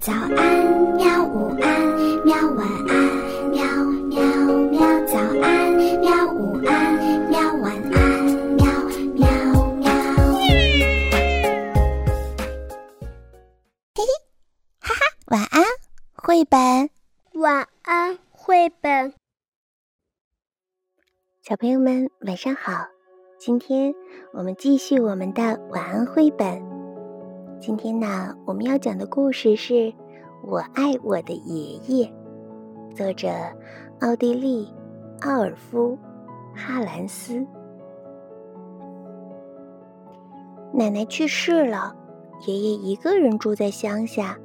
早安，喵！午安，喵！晚安，喵喵喵！早安，喵！午安，喵！晚安，喵喵喵！嘿嘿，哈哈，晚安，绘本。晚安，绘本。小朋友们，晚上好！今天我们继续我们的晚安绘本。今天呢，我们要讲的故事是《我爱我的爷爷》，作者奥地利奥尔夫哈兰斯。奶奶去世了，爷爷一个人住在乡下，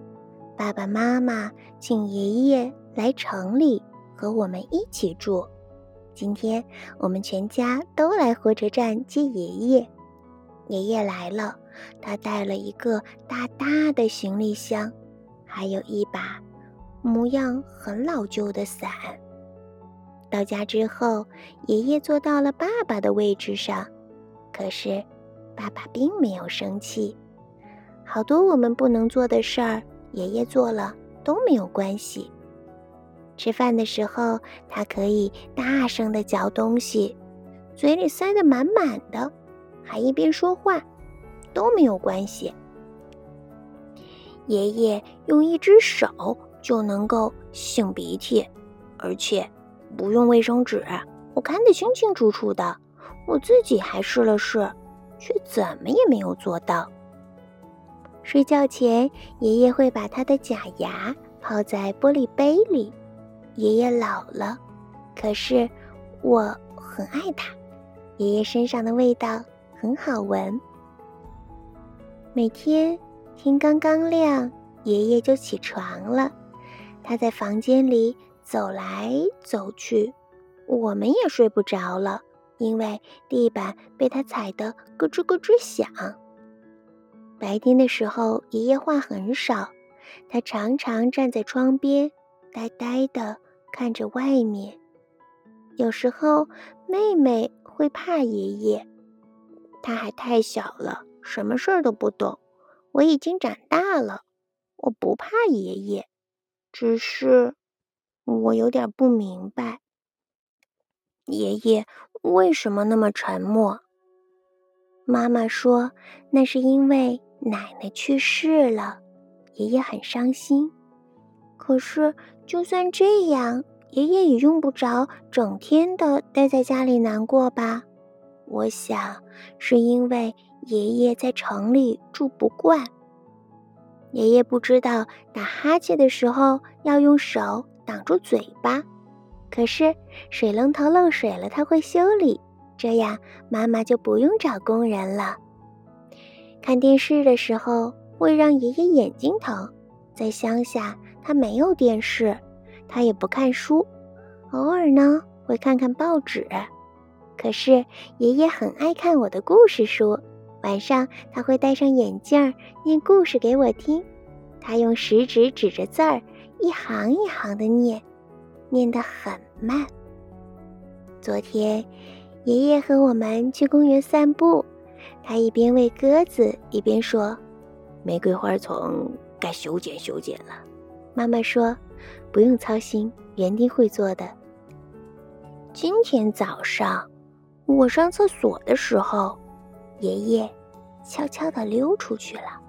爸爸妈妈请爷爷来城里和我们一起住。今天我们全家都来火车站接爷爷。爷爷来了。他带了一个大大的行李箱，还有一把模样很老旧的伞。到家之后，爷爷坐到了爸爸的位置上，可是爸爸并没有生气。好多我们不能做的事儿，爷爷做了都没有关系。吃饭的时候，他可以大声的嚼东西，嘴里塞得满满的，还一边说话。都没有关系。爷爷用一只手就能够擤鼻涕，而且不用卫生纸，我看得清清楚楚的。我自己还试了试，却怎么也没有做到。睡觉前，爷爷会把他的假牙泡在玻璃杯里。爷爷老了，可是我很爱他。爷爷身上的味道很好闻。每天天刚刚亮，爷爷就起床了。他在房间里走来走去，我们也睡不着了，因为地板被他踩得咯吱咯吱响。白天的时候，爷爷话很少，他常常站在窗边，呆呆地看着外面。有时候，妹妹会怕爷爷，他还太小了。什么事儿都不懂，我已经长大了，我不怕爷爷，只是我有点不明白，爷爷为什么那么沉默。妈妈说那是因为奶奶去世了，爷爷很伤心。可是就算这样，爷爷也用不着整天的待在家里难过吧？我想是因为。爷爷在城里住不惯。爷爷不知道打哈欠的时候要用手挡住嘴巴，可是水龙头漏水了，他会修理，这样妈妈就不用找工人了。看电视的时候会让爷爷眼睛疼，在乡下他没有电视，他也不看书，偶尔呢会看看报纸。可是爷爷很爱看我的故事书。晚上他会戴上眼镜念故事给我听，他用食指指着字儿，一行一行的念，念得很慢。昨天，爷爷和我们去公园散步，他一边喂鸽子，一边说：“玫瑰花丛该修剪修剪了。”妈妈说：“不用操心，园丁会做的。”今天早上，我上厕所的时候。爷爷悄悄地溜出去了。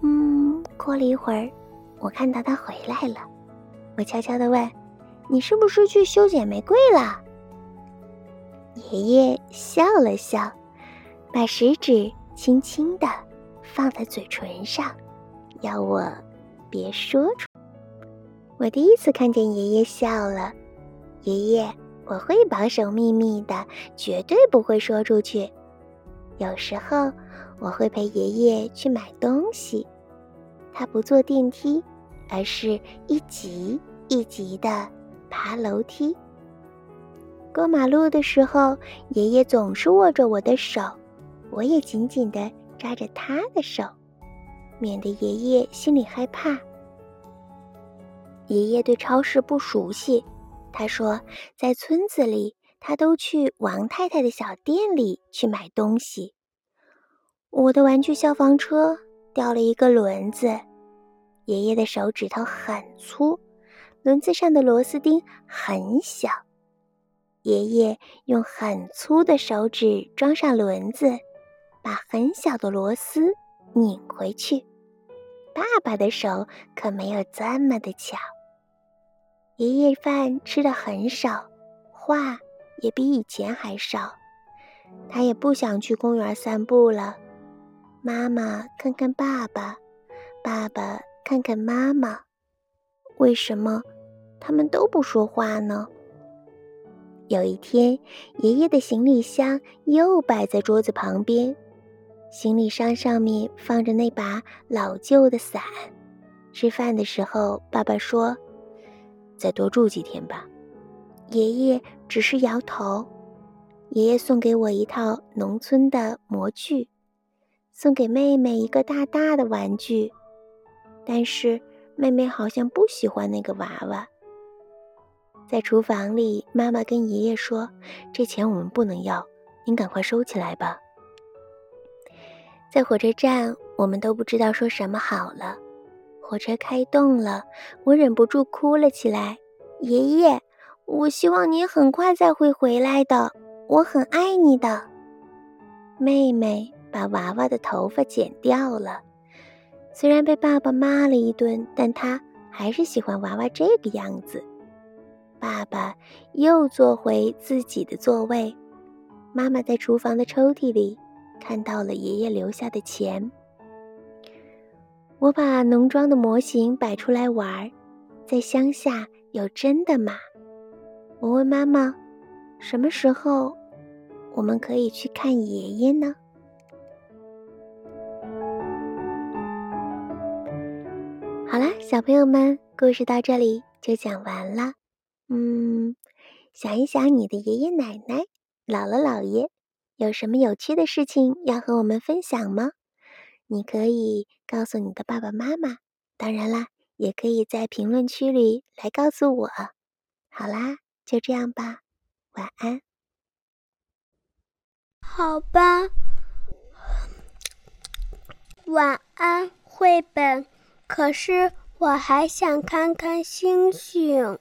嗯，过了一会儿，我看到他回来了。我悄悄地问：“你是不是去修剪玫瑰了？”爷爷笑了笑，把食指轻轻地放在嘴唇上，要我别说出。我第一次看见爷爷笑了。爷爷，我会保守秘密的，绝对不会说出去。有时候我会陪爷爷去买东西，他不坐电梯，而是一级一级的爬楼梯。过马路的时候，爷爷总是握着我的手，我也紧紧的抓着他的手，免得爷爷心里害怕。爷爷对超市不熟悉，他说在村子里。他都去王太太的小店里去买东西。我的玩具消防车掉了一个轮子，爷爷的手指头很粗，轮子上的螺丝钉很小。爷爷用很粗的手指装上轮子，把很小的螺丝拧回去。爸爸的手可没有这么的巧。爷爷饭吃的很少，话也比以前还少。他也不想去公园散步了。妈妈看看爸爸，爸爸看看妈妈，为什么他们都不说话呢？有一天，爷爷的行李箱又摆在桌子旁边，行李箱上面放着那把老旧的伞。吃饭的时候，爸爸说：“再多住几天吧。”爷爷只是摇头。爷爷送给我一套农村的模具，送给妹妹一个大大的玩具，但是妹妹好像不喜欢那个娃娃。在厨房里，妈妈跟爷爷说：“这钱我们不能要，您赶快收起来吧。”在火车站，我们都不知道说什么好了。火车开动了，我忍不住哭了起来。爷爷，我希望您很快再会回来的。我很爱你的妹妹，把娃娃的头发剪掉了。虽然被爸爸骂了一顿，但她还是喜欢娃娃这个样子。爸爸又坐回自己的座位。妈妈在厨房的抽屉里看到了爷爷留下的钱。我把农庄的模型摆出来玩儿，在乡下有真的马。我问妈妈。什么时候我们可以去看爷爷呢？好啦，小朋友们，故事到这里就讲完了。嗯，想一想你的爷爷奶奶、姥姥姥爷，有什么有趣的事情要和我们分享吗？你可以告诉你的爸爸妈妈，当然啦，也可以在评论区里来告诉我。好啦，就这样吧。晚安。好吧，晚安，绘本。可是我还想看看星星。